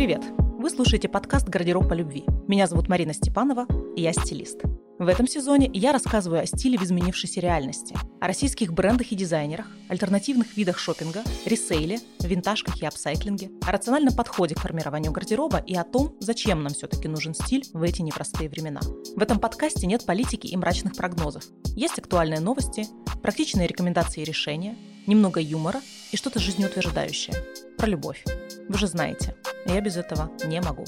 Привет! Вы слушаете подкаст «Гардероб по любви». Меня зовут Марина Степанова, и я стилист. В этом сезоне я рассказываю о стиле в изменившейся реальности, о российских брендах и дизайнерах, альтернативных видах шопинга, ресейле, винтажках и апсайклинге, о рациональном подходе к формированию гардероба и о том, зачем нам все-таки нужен стиль в эти непростые времена. В этом подкасте нет политики и мрачных прогнозов. Есть актуальные новости, практичные рекомендации и решения, немного юмора и что-то жизнеутверждающее. Про любовь. Вы же знаете, я без этого не могу.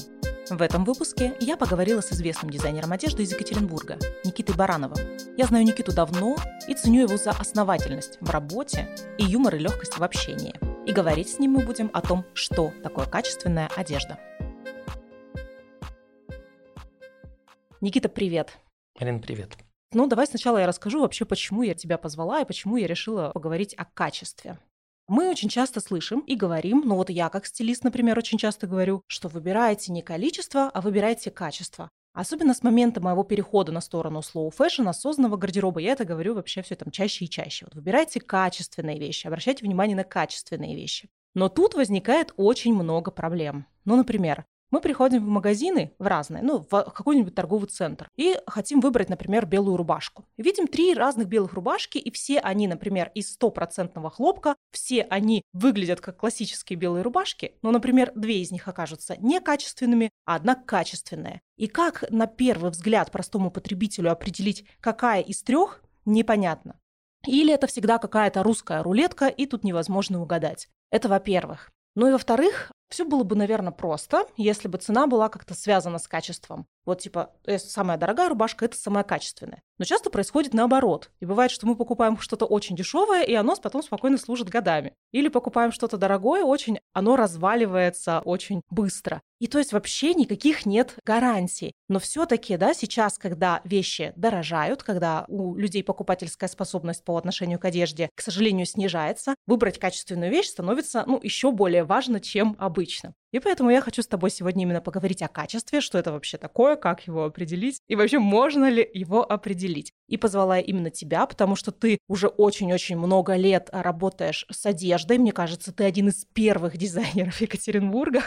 В этом выпуске я поговорила с известным дизайнером одежды из Екатеринбурга, Никитой Барановым. Я знаю Никиту давно и ценю его за основательность в работе и юмор и легкость в общении. И говорить с ним мы будем о том, что такое качественная одежда. Никита, привет. Марин, привет. Ну, давай сначала я расскажу вообще, почему я тебя позвала и почему я решила поговорить о качестве. Мы очень часто слышим и говорим, ну вот я как стилист, например, очень часто говорю, что выбирайте не количество, а выбирайте качество. Особенно с момента моего перехода на сторону slow fashion, осознанного гардероба, я это говорю вообще все там чаще и чаще. Вот выбирайте качественные вещи, обращайте внимание на качественные вещи. Но тут возникает очень много проблем. Ну, например, мы приходим в магазины, в разные, ну, в какой-нибудь торговый центр, и хотим выбрать, например, белую рубашку. Видим три разных белых рубашки, и все они, например, из стопроцентного хлопка, все они выглядят как классические белые рубашки, но, например, две из них окажутся некачественными, а одна качественная. И как на первый взгляд простому потребителю определить, какая из трех, непонятно. Или это всегда какая-то русская рулетка, и тут невозможно угадать. Это во-первых. Ну и во-вторых, все было бы, наверное, просто, если бы цена была как-то связана с качеством. Вот типа, э, самая дорогая рубашка – это самая качественная. Но часто происходит наоборот. И бывает, что мы покупаем что-то очень дешевое, и оно потом спокойно служит годами. Или покупаем что-то дорогое, очень, оно разваливается очень быстро. И то есть вообще никаких нет гарантий. Но все-таки, да, сейчас, когда вещи дорожают, когда у людей покупательская способность по отношению к одежде, к сожалению, снижается, выбрать качественную вещь становится, ну, еще более важно, чем обычно. И поэтому я хочу с тобой сегодня именно поговорить о качестве, что это вообще такое, как его определить, и вообще можно ли его определить. И позвала я именно тебя, потому что ты уже очень-очень много лет работаешь с одеждой. Мне кажется, ты один из первых дизайнеров Екатеринбурга.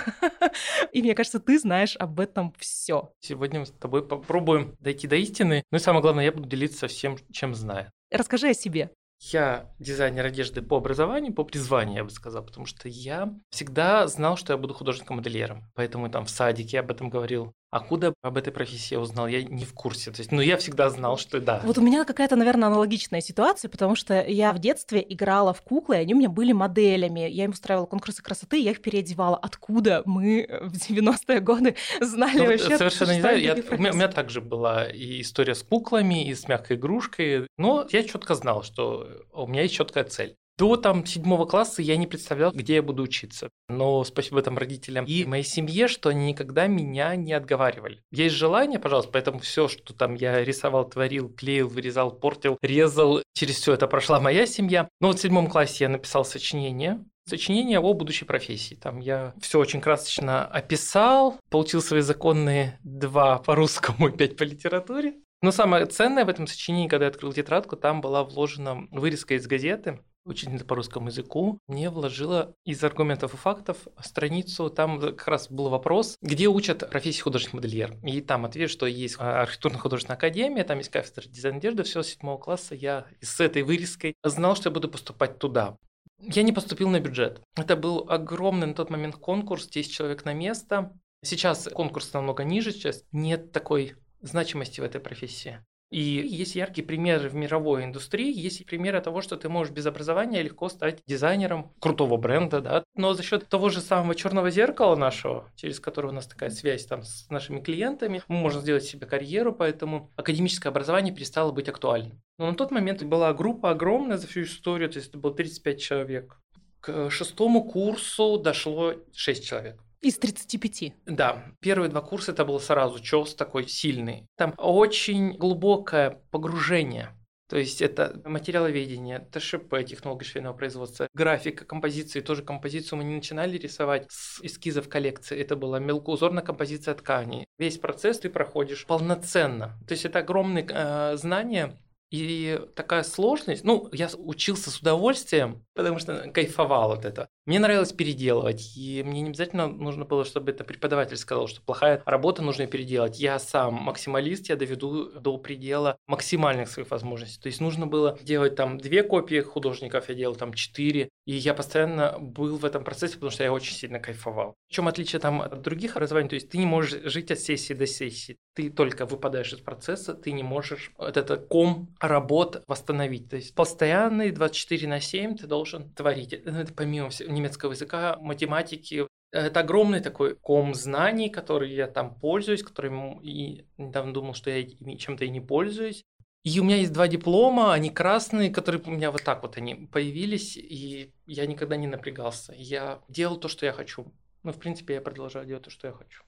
И мне кажется, ты знаешь об этом все. Сегодня мы с тобой попробуем дойти до истины. Ну и самое главное, я буду делиться всем, чем знаю. Расскажи о себе. Я дизайнер одежды по образованию, по призванию, я бы сказал, потому что я всегда знал, что я буду художником-модельером. Поэтому там в садике я об этом говорил. Откуда об этой профессии я узнал, я не в курсе. То есть, ну, я всегда знал, что да. Вот у меня какая-то, наверное, аналогичная ситуация, потому что я в детстве играла в куклы, и они у меня были моделями. Я им устраивала конкурсы красоты, я их переодевала. Откуда мы в 90-е годы знали ну, вообще? Совершенно не знаю. Я, у, меня, у меня также была и история с куклами, и с мягкой игрушкой. Но я четко знал, что у меня есть четкая цель. До там седьмого класса я не представлял, где я буду учиться. Но спасибо там родителям и моей семье, что они никогда меня не отговаривали. Есть желание, пожалуйста, поэтому все, что там я рисовал, творил, клеил, вырезал, портил, резал, через все это прошла моя семья. Но вот в седьмом классе я написал сочинение, сочинение о будущей профессии. Там я все очень красочно описал, получил свои законные два по русскому и пять по литературе. Но самое ценное в этом сочинении, когда я открыл тетрадку, там была вложена вырезка из газеты, учительница по русскому языку мне вложила из аргументов и фактов страницу, там как раз был вопрос, где учат профессии художник-модельер. И там ответ, что есть архитектурно-художественная академия, там есть кафедра дизайн одежды, все с седьмого класса я с этой вырезкой знал, что я буду поступать туда. Я не поступил на бюджет. Это был огромный на тот момент конкурс, 10 человек на место. Сейчас конкурс намного ниже, сейчас нет такой значимости в этой профессии. И есть яркие примеры в мировой индустрии, есть примеры того, что ты можешь без образования легко стать дизайнером крутого бренда, да. Но за счет того же самого черного зеркала нашего, через которое у нас такая связь там с нашими клиентами, мы можем сделать себе карьеру, поэтому академическое образование перестало быть актуальным. Но на тот момент была группа огромная за всю историю, то есть это было 35 человек. К шестому курсу дошло 6 человек. Из 35. Да. Первые два курса это был сразу ЧОС такой сильный. Там очень глубокое погружение. То есть это материаловедение, ТШП, технология швейного производства, графика, композиции. Тоже композицию мы не начинали рисовать с эскизов коллекции. Это была мелкоузорная композиция ткани. Весь процесс ты проходишь полноценно. То есть это огромные э, знания, и такая сложность, ну, я учился с удовольствием, потому что кайфовал от этого. Мне нравилось переделывать, и мне не обязательно нужно было, чтобы это преподаватель сказал, что плохая работа нужно переделать. Я сам максималист, я доведу до предела максимальных своих возможностей. То есть нужно было делать там две копии художников, я делал там четыре, и я постоянно был в этом процессе, потому что я очень сильно кайфовал. В чем отличие там от других образований? То есть ты не можешь жить от сессии до сессии. Ты только выпадаешь из процесса, ты не можешь вот этот ком работ восстановить. То есть постоянный 24 на 7 ты должен творить. Это помимо всего немецкого языка, математики. Это огромный такой ком знаний, который я там пользуюсь, которым и недавно думал, что я чем-то и не пользуюсь. И у меня есть два диплома, они красные, которые у меня вот так вот они появились, и я никогда не напрягался. Я делал то, что я хочу. Ну, в принципе, я продолжаю делать то, что я хочу.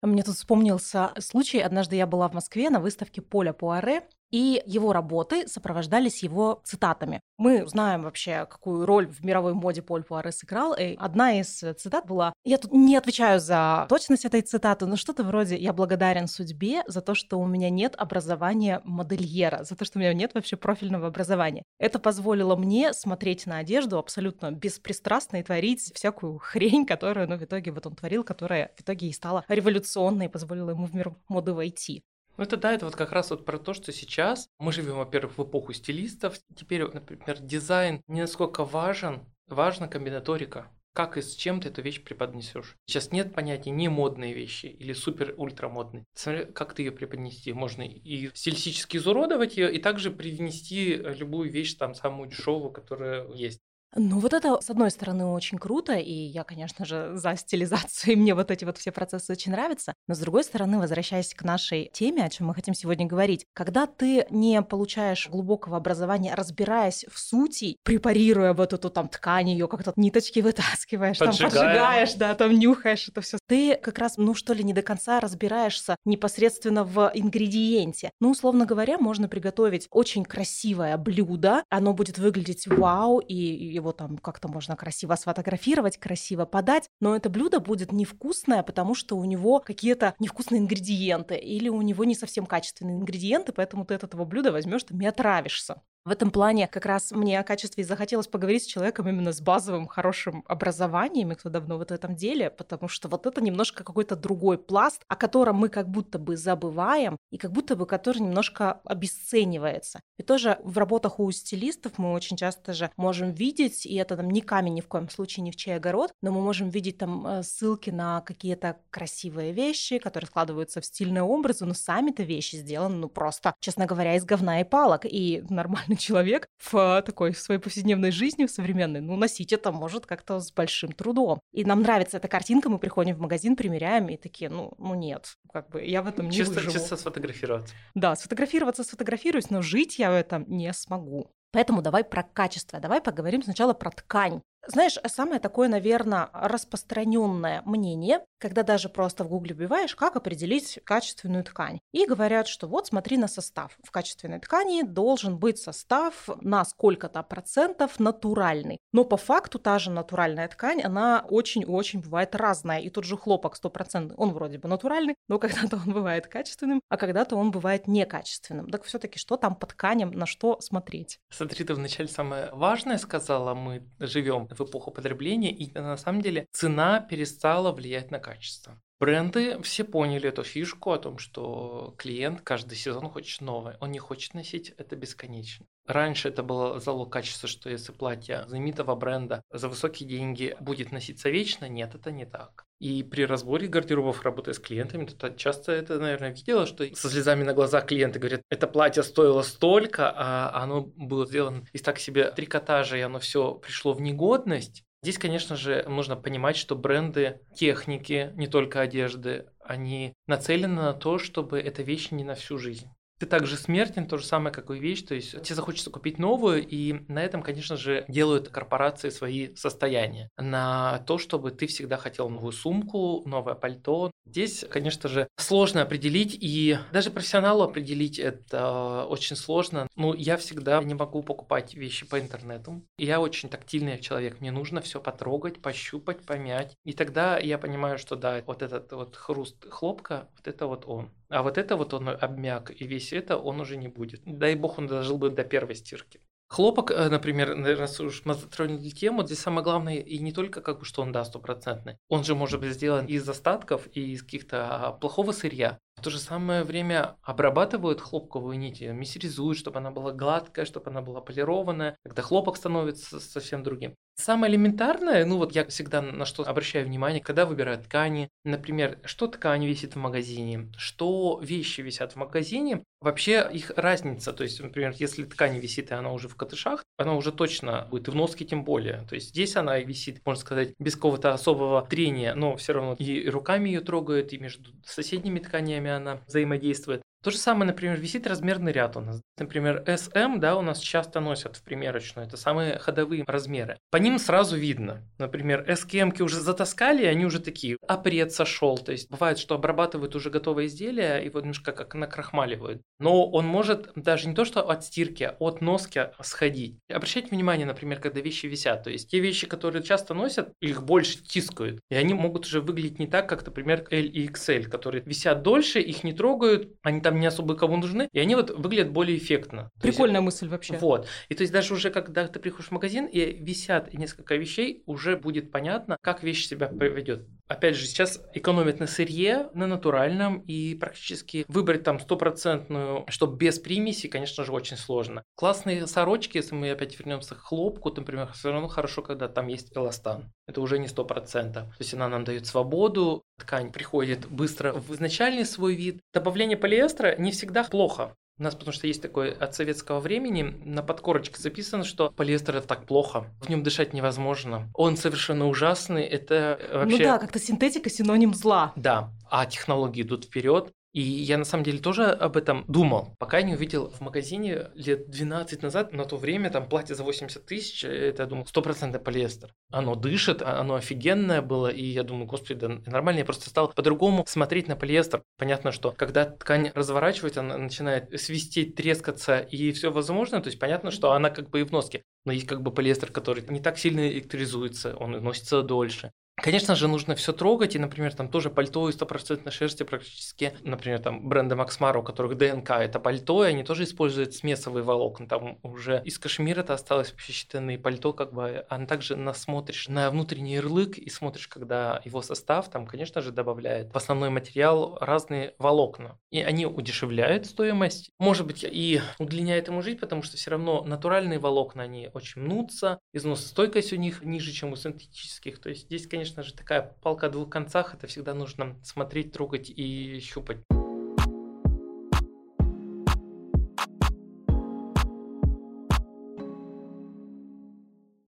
Мне тут вспомнился случай. Однажды я была в Москве на выставке Поля Пуаре, и его работы сопровождались его цитатами. Мы знаем вообще, какую роль в мировой моде Поль Пуаре сыграл. И одна из цитат была, я тут не отвечаю за точность этой цитаты, но что-то вроде «я благодарен судьбе за то, что у меня нет образования модельера, за то, что у меня нет вообще профильного образования». Это позволило мне смотреть на одежду абсолютно беспристрастно и творить всякую хрень, которую, ну, в итоге вот он творил, которая в итоге и стала революционной и позволила ему в мир моды войти. Ну это да, это вот как раз вот про то, что сейчас мы живем, во-первых, в эпоху стилистов. Теперь, например, дизайн не насколько важен, важна комбинаторика. Как и с чем ты эту вещь преподнесешь. Сейчас нет понятия не модные вещи или супер-ультра модные. Смотри, как ты ее преподнести. Можно и стилистически изуродовать ее, и также привнести любую вещь, там, самую дешевую, которая есть. Ну, вот это, с одной стороны, очень круто, и я, конечно же, за стилизацию, и мне вот эти вот все процессы очень нравятся. Но, с другой стороны, возвращаясь к нашей теме, о чем мы хотим сегодня говорить, когда ты не получаешь глубокого образования, разбираясь в сути, препарируя вот эту там ткань, ее как-то ниточки вытаскиваешь, Поджигая. там поджигаешь, да, там нюхаешь это все, ты как раз, ну, что ли, не до конца разбираешься непосредственно в ингредиенте. Ну, условно говоря, можно приготовить очень красивое блюдо, оно будет выглядеть вау, и его там как-то можно красиво сфотографировать, красиво подать, но это блюдо будет невкусное, потому что у него какие-то невкусные ингредиенты или у него не совсем качественные ингредиенты, поэтому ты от этого блюда возьмешь, там отравишься. В этом плане как раз мне о качестве захотелось поговорить с человеком именно с базовым хорошим образованием, и кто давно в этом деле, потому что вот это немножко какой-то другой пласт, о котором мы как будто бы забываем, и как будто бы который немножко обесценивается. И тоже в работах у стилистов мы очень часто же можем видеть, и это там не камень ни в коем случае, ни в чей огород, но мы можем видеть там э, ссылки на какие-то красивые вещи, которые складываются в стильные образы, но сами-то вещи сделаны, ну просто, честно говоря, из говна и палок, и нормальный человек в такой в своей повседневной жизни, в современной, ну, носить это может как-то с большим трудом. И нам нравится эта картинка, мы приходим в магазин, примеряем, и такие, ну, ну нет, как бы я в этом не чисто, выживу. Чисто сфотографироваться. Да, сфотографироваться сфотографируюсь, но жить я в этом не смогу. Поэтому давай про качество, давай поговорим сначала про ткань. Знаешь, самое такое, наверное, распространенное мнение, когда даже просто в гугле вбиваешь, как определить качественную ткань. И говорят, что вот смотри на состав. В качественной ткани должен быть состав на сколько-то процентов натуральный. Но по факту та же натуральная ткань, она очень-очень бывает разная. И тот же хлопок 100%, он вроде бы натуральный, но когда-то он бывает качественным, а когда-то он бывает некачественным. Так все-таки что там по тканям, на что смотреть? Смотри, ты вначале самое важное сказала, мы живем в эпоху потребления, и на самом деле цена перестала влиять на качество. Бренды все поняли эту фишку о том, что клиент каждый сезон хочет новое. Он не хочет носить это бесконечно. Раньше это было залог качества, что если платье знаменитого бренда за высокие деньги будет носиться вечно, нет, это не так. И при разборе гардеробов, работая с клиентами, то часто это, наверное, видела, что со слезами на глазах клиенты говорят, это платье стоило столько, а оно было сделано из так себе трикотажа, и оно все пришло в негодность. Здесь, конечно же, нужно понимать, что бренды техники, не только одежды, они нацелены на то, чтобы эта вещь не на всю жизнь ты также смертен, то же самое, как и вещь, то есть тебе захочется купить новую, и на этом, конечно же, делают корпорации свои состояния, на то, чтобы ты всегда хотел новую сумку, новое пальто. Здесь, конечно же, сложно определить, и даже профессионалу определить это очень сложно. Ну, я всегда не могу покупать вещи по интернету. Я очень тактильный человек, мне нужно все потрогать, пощупать, помять, и тогда я понимаю, что да, вот этот вот хруст хлопка, вот это вот он. А вот это вот он обмяк, и весь это он уже не будет. Дай бог он дожил бы до первой стирки. Хлопок, э, например, раз уж мы затронули тему, здесь самое главное и не только как бы, что он, да, стопроцентный. Он же может быть сделан из остатков и из каких-то а, плохого сырья. В то же самое время обрабатывают хлопковую нить, мессеризуют, чтобы она была гладкая, чтобы она была полированная. Когда хлопок становится совсем другим. Самое элементарное, ну вот я всегда на что обращаю внимание, когда выбираю ткани, например, что ткань висит в магазине, что вещи висят в магазине, вообще их разница, то есть, например, если ткань висит и она уже в катышах, она уже точно будет в носке тем более, то есть здесь она висит, можно сказать, без какого-то особого трения, но все равно и руками ее трогают, и между соседними тканями она взаимодействует. То же самое, например, висит размерный ряд у нас. Например, SM, да, у нас часто носят в примерочную. Это самые ходовые размеры. По ним сразу видно. Например, SKM уже затаскали, они уже такие. Апред сошел. То есть бывает, что обрабатывают уже готовое изделие и вот немножко как накрахмаливают. Но он может даже не то, что от стирки, а от носки сходить. Обращайте внимание, например, когда вещи висят. То есть те вещи, которые часто носят, их больше тискают. И они могут уже выглядеть не так, как, например, L и XL, которые висят дольше, их не трогают, они там не особо кому нужны, и они вот выглядят более эффектно. Прикольная есть, мысль вообще. Вот. И то есть даже уже когда ты приходишь в магазин и висят несколько вещей, уже будет понятно, как вещь себя поведет. Опять же, сейчас экономят на сырье, на натуральном, и практически выбрать там стопроцентную, чтобы без примеси, конечно же, очень сложно. Классные сорочки, если мы опять вернемся к хлопку, например, все равно хорошо, когда там есть эластан. Это уже не сто процентов. То есть она нам дает свободу, ткань приходит быстро в изначальный свой вид. Добавление полиэстера не всегда плохо. У нас потому что есть такое от советского времени, на подкорочке записано, что полиэстер это так плохо, в нем дышать невозможно. Он совершенно ужасный, это ну вообще... Ну да, как-то синтетика синоним зла. Да, а технологии идут вперед, и я на самом деле тоже об этом думал, пока не увидел в магазине лет 12 назад, на то время там платье за 80 тысяч, это, я думал, стопроцентный полиэстер. Оно дышит, а, оно офигенное было, и я думаю, господи, да нормально, я просто стал по-другому смотреть на полиэстер. Понятно, что когда ткань разворачивается, она начинает свистеть, трескаться, и все возможно, то есть понятно, что она как бы и в носке. Но есть как бы полиэстер, который не так сильно электризуется, он носится дольше. Конечно же, нужно все трогать, и, например, там тоже пальто из стопроцентной шерсти практически, например, там бренда Max Mara, у которых ДНК это пальто, и они тоже используют смесовые волокна, там уже из кашмира это осталось вообще считанные пальто, как бы, а также насмотришь на внутренний ярлык и смотришь, когда его состав, там, конечно же, добавляет в основной материал разные волокна, и они удешевляют стоимость, может быть, и удлиняют ему жизнь, потому что все равно натуральные волокна, они очень мнутся, износостойкость у них ниже, чем у синтетических, то есть здесь, конечно, конечно же, такая палка о двух концах. Это всегда нужно смотреть, трогать и щупать.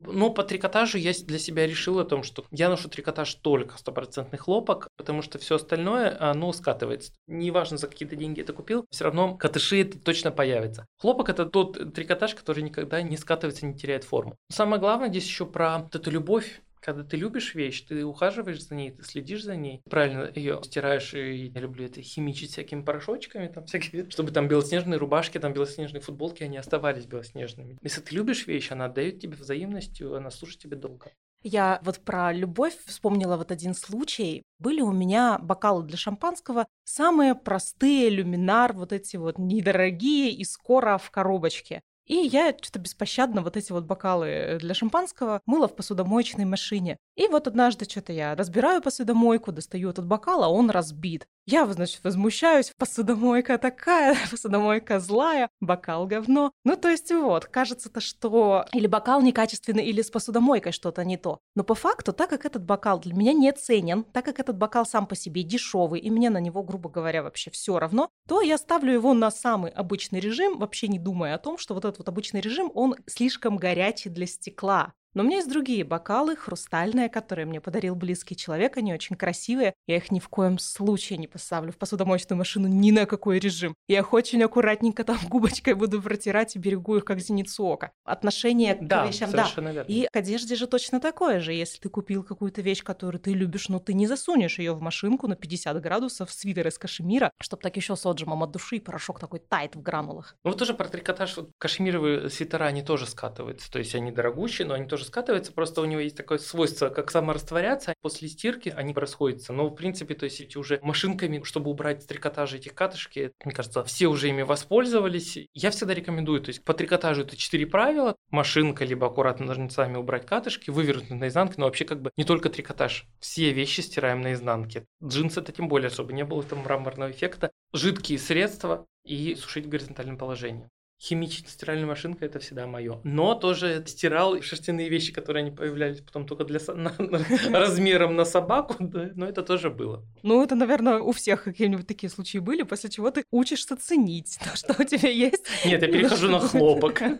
Но по трикотажу я для себя решил о том, что я ношу трикотаж только стопроцентный хлопок, потому что все остальное, оно скатывается. Неважно, за какие-то деньги это купил, все равно катыши это точно появятся. Хлопок это тот трикотаж, который никогда не скатывается, не теряет форму. Самое главное здесь еще про вот эту любовь когда ты любишь вещь, ты ухаживаешь за ней, ты следишь за ней, правильно ее стираешь, и я люблю это химичить всякими порошочками, там всякие, чтобы там белоснежные рубашки, там белоснежные футболки, они оставались белоснежными. Если ты любишь вещь, она отдает тебе взаимностью, она служит тебе долго. Я вот про любовь вспомнила вот один случай. Были у меня бокалы для шампанского, самые простые, люминар, вот эти вот недорогие и скоро в коробочке. И я что-то беспощадно вот эти вот бокалы э, для шампанского мыла в посудомоечной машине. И вот однажды что-то я разбираю посудомойку, достаю этот бокал, а он разбит. Я, значит, возмущаюсь, посудомойка такая, посудомойка злая, бокал говно. Ну, то есть вот, кажется-то, что или бокал некачественный, или с посудомойкой что-то не то. Но по факту, так как этот бокал для меня не ценен, так как этот бокал сам по себе дешевый, и мне на него, грубо говоря, вообще все равно, то я ставлю его на самый обычный режим, вообще не думая о том, что вот этот вот обычный режим, он слишком горячий для стекла. Но у меня есть другие бокалы, хрустальные, которые мне подарил близкий человек. Они очень красивые. Я их ни в коем случае не поставлю в посудомоечную машину ни на какой режим. Я их очень аккуратненько там губочкой буду протирать и берегу их как зеницу ока. Отношение к да, вещам, да. Верно. И к одежде же точно такое же. Если ты купил какую-то вещь, которую ты любишь, но ты не засунешь ее в машинку на 50 градусов, свитер из кашемира, чтобы так еще с отжимом от души и порошок такой тайт в гранулах. Ну вот тоже про трикотаж, вот кашемировые свитера, они тоже скатываются. То есть они дорогущие, но они тоже тоже скатывается, просто у него есть такое свойство, как саморастворяться. После стирки они расходятся. Но, в принципе, то есть эти уже машинками, чтобы убрать с трикотажа этих катышки, мне кажется, все уже ими воспользовались. Я всегда рекомендую, то есть по трикотажу это четыре правила. Машинка, либо аккуратно ножницами убрать катышки, вывернуть наизнанку, но вообще как бы не только трикотаж. Все вещи стираем наизнанке. Джинсы это тем более, чтобы не было там мраморного эффекта. Жидкие средства и сушить в горизонтальном положении. Химичить стиральной машинкой это всегда мое. Но тоже стирал шерстяные вещи, которые они появлялись потом только для на, на, размером на собаку, да, но это тоже было. Ну, это, наверное, у всех какие-нибудь такие случаи были, после чего ты учишься ценить то, что у тебя есть. Нет, я перехожу на хлопок.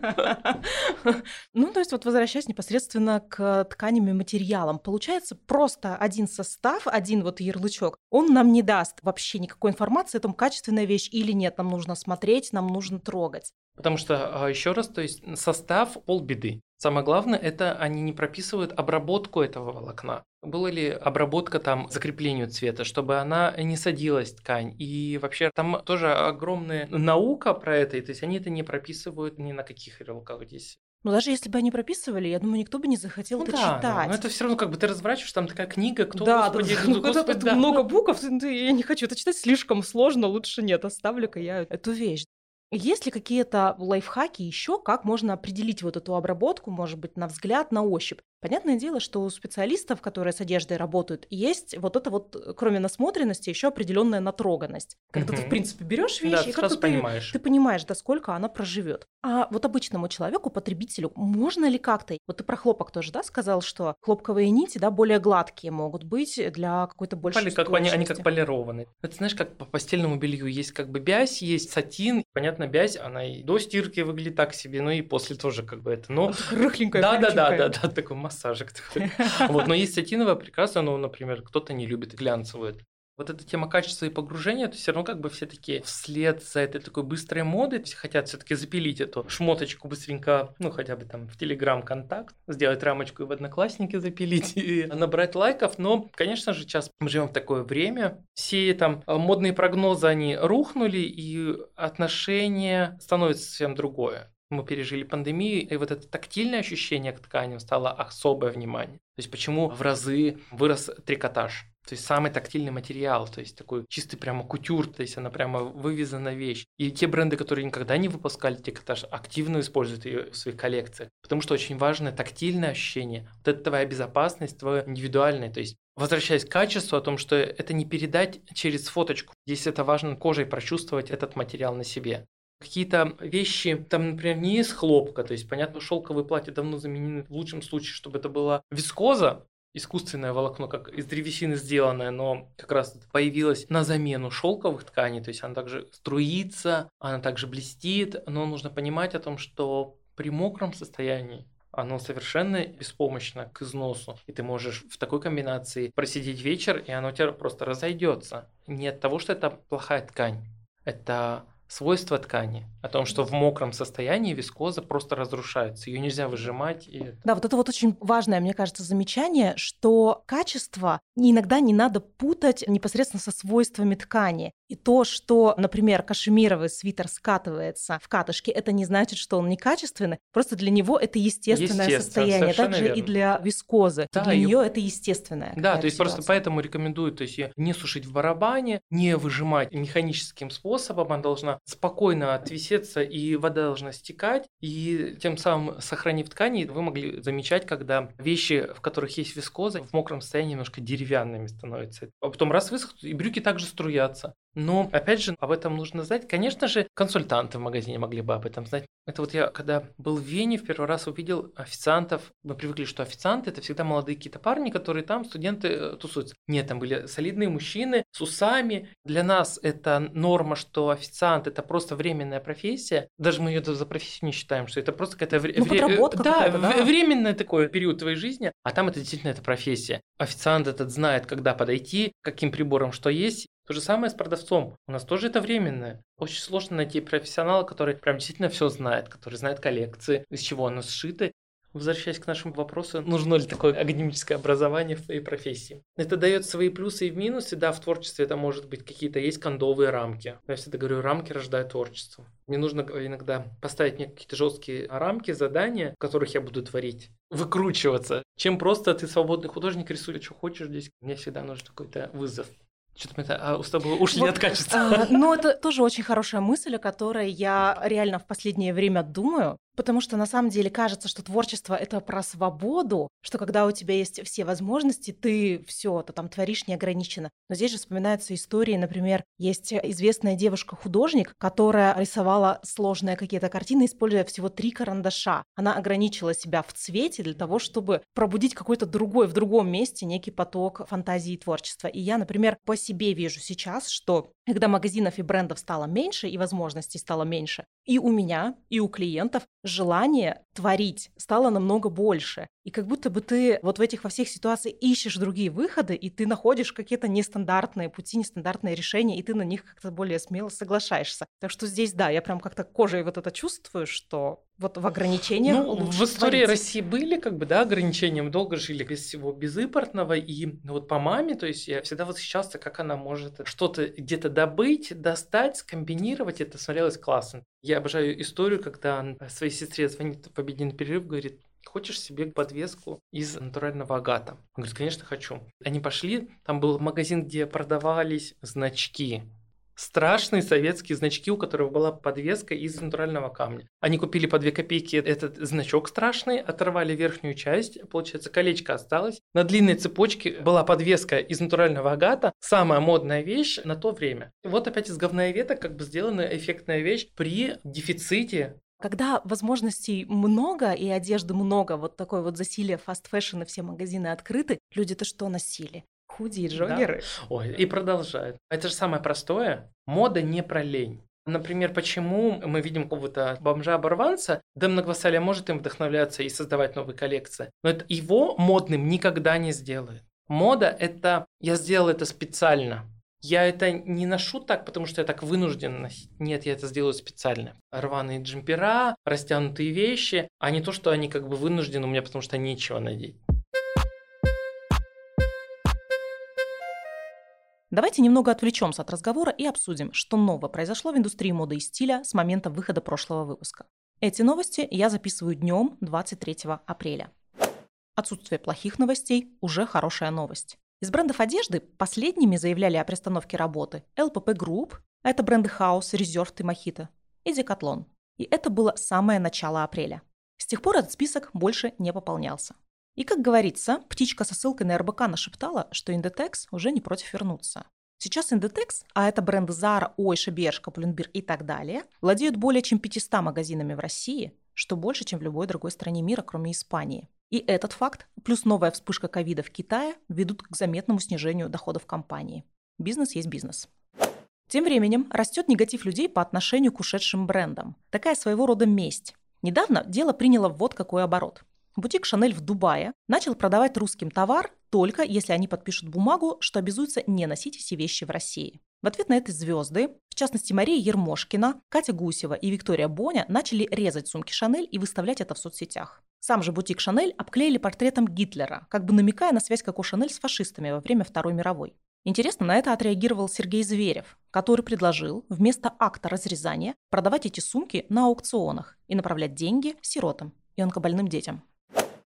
Ну, то есть вот возвращаясь непосредственно к тканям и материалам, получается просто один состав, один вот ярлычок, он нам не даст вообще никакой информации о том, качественная вещь или нет. Нам нужно смотреть, нам нужно трогать. Потому что, а, еще раз, то есть состав полбеды. Самое главное, это они не прописывают обработку этого волокна. Была ли обработка там закреплению цвета, чтобы она не садилась ткань. И вообще там тоже огромная наука про это, то есть они это не прописывают ни на каких ярлыках здесь. Но даже если бы они прописывали, я думаю, никто бы не захотел ну, это да, читать. Да, но это все равно как бы ты разворачиваешь, там такая книга, кто, да, господи, да, ну, господи, да. много букв, я не хочу это читать, слишком сложно, лучше нет, оставлю-ка я эту вещь. Есть ли какие-то лайфхаки еще, как можно определить вот эту обработку, может быть, на взгляд, на ощупь? Понятное дело, что у специалистов, которые с одеждой работают, есть вот это вот, э, кроме насмотренности, еще определенная натроганность. Когда угу. ты, в принципе, берешь вещь, да, и как-то ты, понимаешь. ты понимаешь, до сколько она проживет. А вот обычному человеку, потребителю, можно ли как-то... Вот ты про хлопок тоже, да, сказал, что хлопковые нити, да, более гладкие могут быть для какой-то большей Поли, как, они, они как полированы. Это знаешь, как по постельному белью есть как бы бязь, есть сатин. Понятно, бязь, она и до стирки выглядит так себе, ну и после тоже как бы это. Но... Рыхленькая, да, да, да, да, да, такой массажик такой. Вот, но есть сатиновая прекрасная, но, например, кто-то не любит глянцевую. Вот эта тема качества и погружения, то все равно как бы все таки вслед за этой такой быстрой моды все хотят все-таки запилить эту шмоточку быстренько, ну хотя бы там в Телеграм контакт, сделать рамочку и в Одноклассники запилить и набрать лайков. Но, конечно же, сейчас мы живем в такое время, все там модные прогнозы, они рухнули, и отношение становится совсем другое мы пережили пандемию, и вот это тактильное ощущение к тканям стало особое внимание. То есть почему в разы вырос трикотаж. То есть самый тактильный материал, то есть такой чистый прямо кутюр, то есть она прямо вывезена вещь. И те бренды, которые никогда не выпускали трикотаж, активно используют ее в своих коллекциях, потому что очень важное тактильное ощущение. Вот это твоя безопасность, твоя индивидуальная, то есть Возвращаясь к качеству, о том, что это не передать через фоточку. Здесь это важно кожей прочувствовать этот материал на себе какие-то вещи, там, например, не из хлопка, то есть, понятно, шелковые платья давно заменены в лучшем случае, чтобы это была вискоза, искусственное волокно, как из древесины сделанное, но как раз появилось на замену шелковых тканей, то есть она также струится, она также блестит, но нужно понимать о том, что при мокром состоянии оно совершенно беспомощно к износу. И ты можешь в такой комбинации просидеть вечер, и оно у тебя просто разойдется. Не от того, что это плохая ткань. Это свойства ткани, о том, что в мокром состоянии вискоза просто разрушается, ее нельзя выжимать. И... Да, вот это вот очень важное, мне кажется, замечание, что качество иногда не надо путать непосредственно со свойствами ткани. И то, что, например, кашемировый свитер скатывается в катышке, это не значит, что он некачественный. Просто для него это естественное Естественно, состояние. Также верно. и для вискозы. Да, для нее это естественное. Да, то есть ситуация. просто поэтому рекомендую то есть ее не сушить в барабане, не выжимать механическим способом. Она должна спокойно отвисеться, и вода должна стекать. И тем самым, сохранив ткани, вы могли замечать, когда вещи, в которых есть вискоза, в мокром состоянии немножко деревянными становятся. А потом раз высохнут, и брюки также струятся. Но, опять же, об этом нужно знать. Конечно же, консультанты в магазине могли бы об этом знать. Это вот я, когда был в Вене, в первый раз увидел официантов. Мы привыкли, что официанты – это всегда молодые какие-то парни, которые там, студенты, э, тусуются. Нет, там были солидные мужчины с усами. Для нас это норма, что официант – это просто временная профессия. Даже мы ее за профессию не считаем, что это просто какая-то... Вре- ну, подработка да, да, временный такой период твоей жизни. А там это действительно это профессия. Официант этот знает, когда подойти, каким прибором что есть, то же самое с продавцом. У нас тоже это временное. Очень сложно найти профессионала, который прям действительно все знает, который знает коллекции, из чего оно сшито. Возвращаясь к нашему вопросу, нужно ли такое академическое образование в твоей профессии? Это дает свои плюсы и минусы. Да, в творчестве это может быть какие-то есть кондовые рамки. Я всегда говорю, рамки рождают творчество. Мне нужно иногда поставить мне какие-то жесткие рамки, задания, в которых я буду творить, выкручиваться, чем просто ты свободный художник, рисуй, что хочешь здесь. Мне всегда нужен какой-то вызов. Что-то это, а, с тобой ушли вот, от качества. А, ну, это тоже очень хорошая мысль, о которой я реально в последнее время думаю. Потому что на самом деле кажется, что творчество это про свободу, что когда у тебя есть все возможности, ты все, ты там творишь неограниченно. Но здесь же вспоминаются истории, например, есть известная девушка-художник, которая рисовала сложные какие-то картины, используя всего три карандаша. Она ограничила себя в цвете для того, чтобы пробудить какой-то другой, в другом месте некий поток фантазии и творчества. И я, например, по себе вижу сейчас, что когда магазинов и брендов стало меньше и возможностей стало меньше, и у меня, и у клиентов желание творить стало намного больше. И как будто бы ты вот в этих во всех ситуациях ищешь другие выходы, и ты находишь какие-то нестандартные пути, нестандартные решения, и ты на них как-то более смело соглашаешься. Так что здесь, да, я прям как-то кожей вот это чувствую, что вот в ограничениях Ну, в истории творить. России были как бы, да, ограничения. Мы долго жили без всего безымпортного, и ну, вот по маме, то есть я всегда восхищался, как она может что-то где-то добыть, достать, скомбинировать, это смотрелось классно. Я обожаю историю, когда он своей сестре звонит обеденный перерыв, говорит, Хочешь себе подвеску из натурального агата? Он говорит, конечно, хочу. Они пошли, там был магазин, где продавались значки. Страшные советские значки, у которых была подвеска из натурального камня. Они купили по 2 копейки этот значок страшный, оторвали верхнюю часть, получается, колечко осталось. На длинной цепочке была подвеска из натурального агата, самая модная вещь на то время. Вот опять из говна как бы сделана эффектная вещь при дефиците когда возможностей много и одежды много, вот такое вот засилие fast fashion и все магазины открыты, люди-то что носили? Худи и джогеры. Да. Ой, и продолжают. Это же самое простое. Мода не про лень. Например, почему мы видим какого-то бомжа-оборванца, Демна Гвасалия может им вдохновляться и создавать новые коллекции, но это его модным никогда не сделает. Мода – это я сделал это специально. Я это не ношу так, потому что я так вынужден носить. Нет, я это сделаю специально. Рваные джемпера, растянутые вещи, а не то, что они как бы вынуждены у меня, потому что нечего надеть. Давайте немного отвлечемся от разговора и обсудим, что нового произошло в индустрии моды и стиля с момента выхода прошлого выпуска. Эти новости я записываю днем 23 апреля. Отсутствие плохих новостей – уже хорошая новость. Из брендов одежды последними заявляли о пристановке работы LPP Group, а это бренды House, Reserved и Mojito, и Decathlon. И это было самое начало апреля. С тех пор этот список больше не пополнялся. И, как говорится, птичка со ссылкой на РБК нашептала, что Inditex уже не против вернуться. Сейчас Inditex, а это бренды Zara, Ойша, Бершка, Pull&Bear и так далее, владеют более чем 500 магазинами в России, что больше, чем в любой другой стране мира, кроме Испании. И этот факт, плюс новая вспышка ковида в Китае, ведут к заметному снижению доходов компании. Бизнес есть бизнес. Тем временем растет негатив людей по отношению к ушедшим брендам. Такая своего рода месть. Недавно дело приняло вот какой оборот. Бутик «Шанель» в Дубае начал продавать русским товар только если они подпишут бумагу, что обязуются не носить эти вещи в России. В ответ на это звезды, в частности Мария Ермошкина, Катя Гусева и Виктория Боня, начали резать сумки «Шанель» и выставлять это в соцсетях. Сам же бутик Шанель обклеили портретом Гитлера, как бы намекая на связь Коко Шанель с фашистами во время Второй мировой. Интересно, на это отреагировал Сергей Зверев, который предложил вместо акта разрезания продавать эти сумки на аукционах и направлять деньги сиротам и онкобольным детям.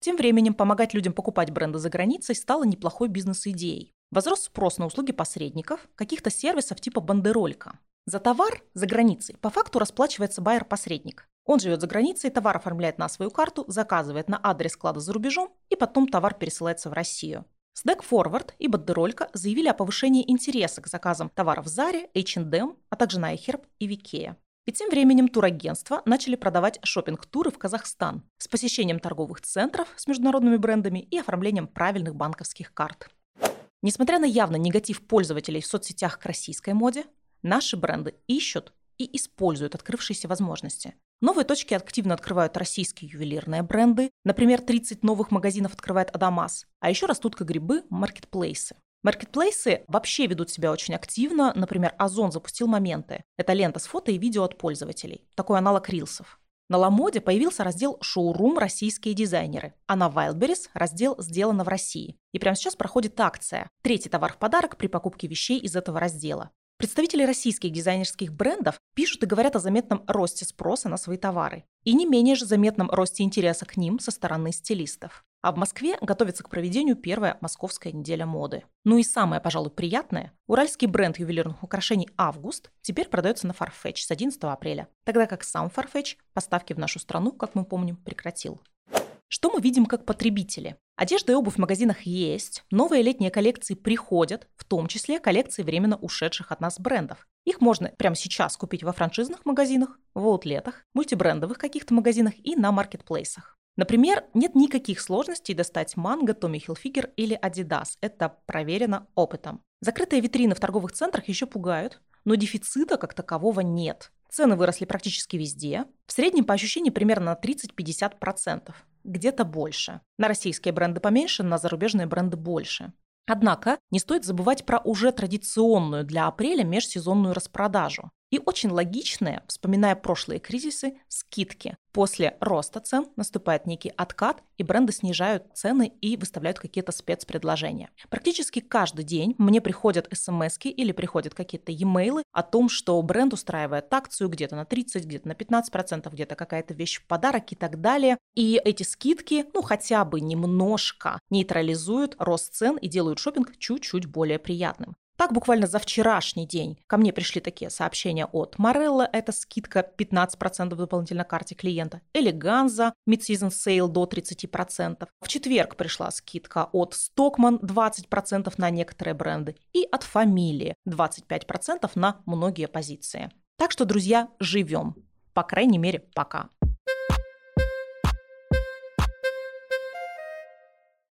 Тем временем помогать людям покупать бренды за границей стало неплохой бизнес-идеей. Возрос спрос на услуги посредников, каких-то сервисов типа бандеролька. За товар за границей по факту расплачивается байер-посредник. Он живет за границей, товар оформляет на свою карту, заказывает на адрес склада за рубежом, и потом товар пересылается в Россию. Snack Forward и Бандеролька заявили о повышении интереса к заказам товаров Заре, H&M, а также на iHerb и Викея. И тем временем турагентства начали продавать шопинг-туры в Казахстан с посещением торговых центров с международными брендами и оформлением правильных банковских карт. Несмотря на явно негатив пользователей в соцсетях к российской моде, наши бренды ищут и используют открывшиеся возможности. Новые точки активно открывают российские ювелирные бренды. Например, 30 новых магазинов открывает Адамас. А еще растут как грибы маркетплейсы. Маркетплейсы вообще ведут себя очень активно. Например, Озон запустил моменты. Это лента с фото и видео от пользователей. Такой аналог рилсов. На Ламоде появился раздел «Шоурум. Российские дизайнеры», а на Wildberries раздел «Сделано в России». И прямо сейчас проходит акция «Третий товар в подарок» при покупке вещей из этого раздела. Представители российских дизайнерских брендов пишут и говорят о заметном росте спроса на свои товары и не менее же заметном росте интереса к ним со стороны стилистов. А в Москве готовится к проведению первая московская неделя моды. Ну и самое, пожалуй, приятное, уральский бренд ювелирных украшений «Август» теперь продается на Farfetch с 11 апреля, тогда как сам Farfetch поставки в нашу страну, как мы помним, прекратил. Что мы видим как потребители? Одежда и обувь в магазинах есть, новые летние коллекции приходят, в том числе коллекции временно ушедших от нас брендов. Их можно прямо сейчас купить во франшизных магазинах, в аутлетах, мультибрендовых каких-то магазинах и на маркетплейсах. Например, нет никаких сложностей достать Манго, Tommy Hilfiger или Adidas. Это проверено опытом. Закрытые витрины в торговых центрах еще пугают, но дефицита как такового нет. Цены выросли практически везде. В среднем по ощущению примерно на 30-50% где-то больше. На российские бренды поменьше, на зарубежные бренды больше. Однако не стоит забывать про уже традиционную для апреля межсезонную распродажу. И очень логичные, вспоминая прошлые кризисы, скидки. После роста цен наступает некий откат, и бренды снижают цены и выставляют какие-то спецпредложения. Практически каждый день мне приходят смс или приходят какие-то e-mail о том, что бренд устраивает акцию где-то на 30, где-то на 15%, где-то какая-то вещь в подарок и так далее. И эти скидки, ну хотя бы немножко нейтрализуют рост цен и делают шопинг чуть-чуть более приятным. Так буквально за вчерашний день ко мне пришли такие сообщения от Морелла, это скидка 15% дополнительно карте клиента, Элеганза, mid-season sale до 30%. В четверг пришла скидка от Stockman 20% на некоторые бренды и от Фамилии 25% на многие позиции. Так что, друзья, живем. По крайней мере, пока.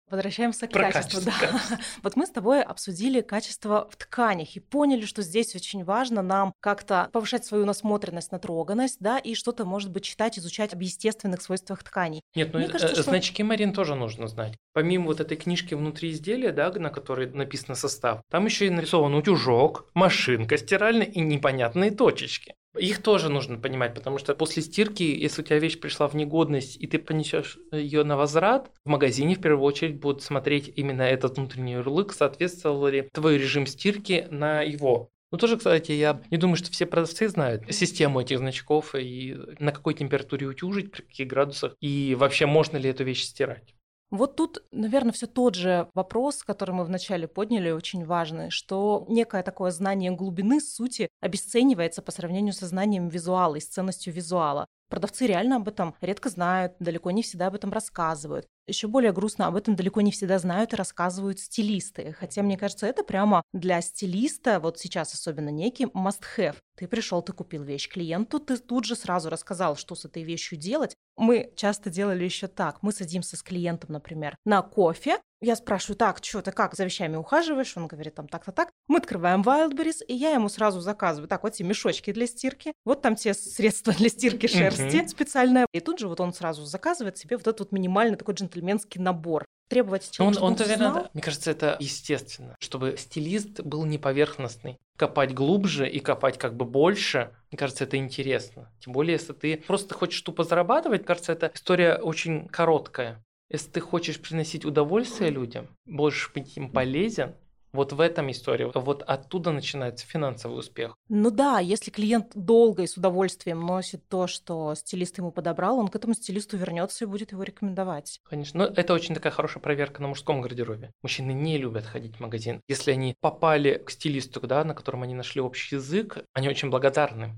Возвращаемся к Про качеству. Качество, да. Вот мы с тобой обсудили качество в тканях и поняли, что здесь очень важно нам как-то повышать свою насмотренность, натроганность, да, и что-то, может быть, читать, изучать об естественных свойствах тканей. Нет, ну кажется, э, что... значки, Марин, тоже нужно знать. Помимо вот этой книжки внутри изделия, да, на которой написан состав, там еще и нарисован утюжок, машинка стиральная и непонятные точечки. Их тоже нужно понимать, потому что после стирки, если у тебя вещь пришла в негодность, и ты понесешь ее на возврат, в магазине в первую очередь будут смотреть именно этот внутренний ярлык, соответствовал ли твой режим стирки на его. Ну, тоже, кстати, я не думаю, что все продавцы знают систему этих значков и на какой температуре утюжить, при каких градусах, и вообще можно ли эту вещь стирать. Вот тут, наверное, все тот же вопрос, который мы вначале подняли, очень важный, что некое такое знание глубины сути обесценивается по сравнению со знанием визуала и с ценностью визуала. Продавцы реально об этом редко знают, далеко не всегда об этом рассказывают. Еще более грустно, об этом далеко не всегда знают и рассказывают стилисты. Хотя, мне кажется, это прямо для стилиста, вот сейчас особенно некий must-have. Ты пришел, ты купил вещь клиенту, ты тут же сразу рассказал, что с этой вещью делать. Мы часто делали еще так. Мы садимся с клиентом, например, на кофе, я спрашиваю, так, что ты как за вещами ухаживаешь? Он говорит, там так-то так. Мы открываем Wildberries, и я ему сразу заказываю, так, вот те мешочки для стирки, вот там те средства для стирки шерсти специальное. И тут же вот он сразу заказывает себе вот этот вот минимальный такой джентльменский набор требовать человека, он, он, наверное, да. Мне кажется, это естественно, чтобы стилист был не поверхностный. Копать глубже и копать как бы больше, мне кажется, это интересно. Тем более, если ты просто хочешь тупо зарабатывать, кажется, эта история очень короткая. Если ты хочешь приносить удовольствие людям, можешь быть им полезен, вот в этом история. Вот оттуда начинается финансовый успех. Ну да, если клиент долго и с удовольствием носит то, что стилист ему подобрал, он к этому стилисту вернется и будет его рекомендовать. Конечно. Но это очень такая хорошая проверка на мужском гардеробе. Мужчины не любят ходить в магазин. Если они попали к стилисту, да, на котором они нашли общий язык, они очень благодарны.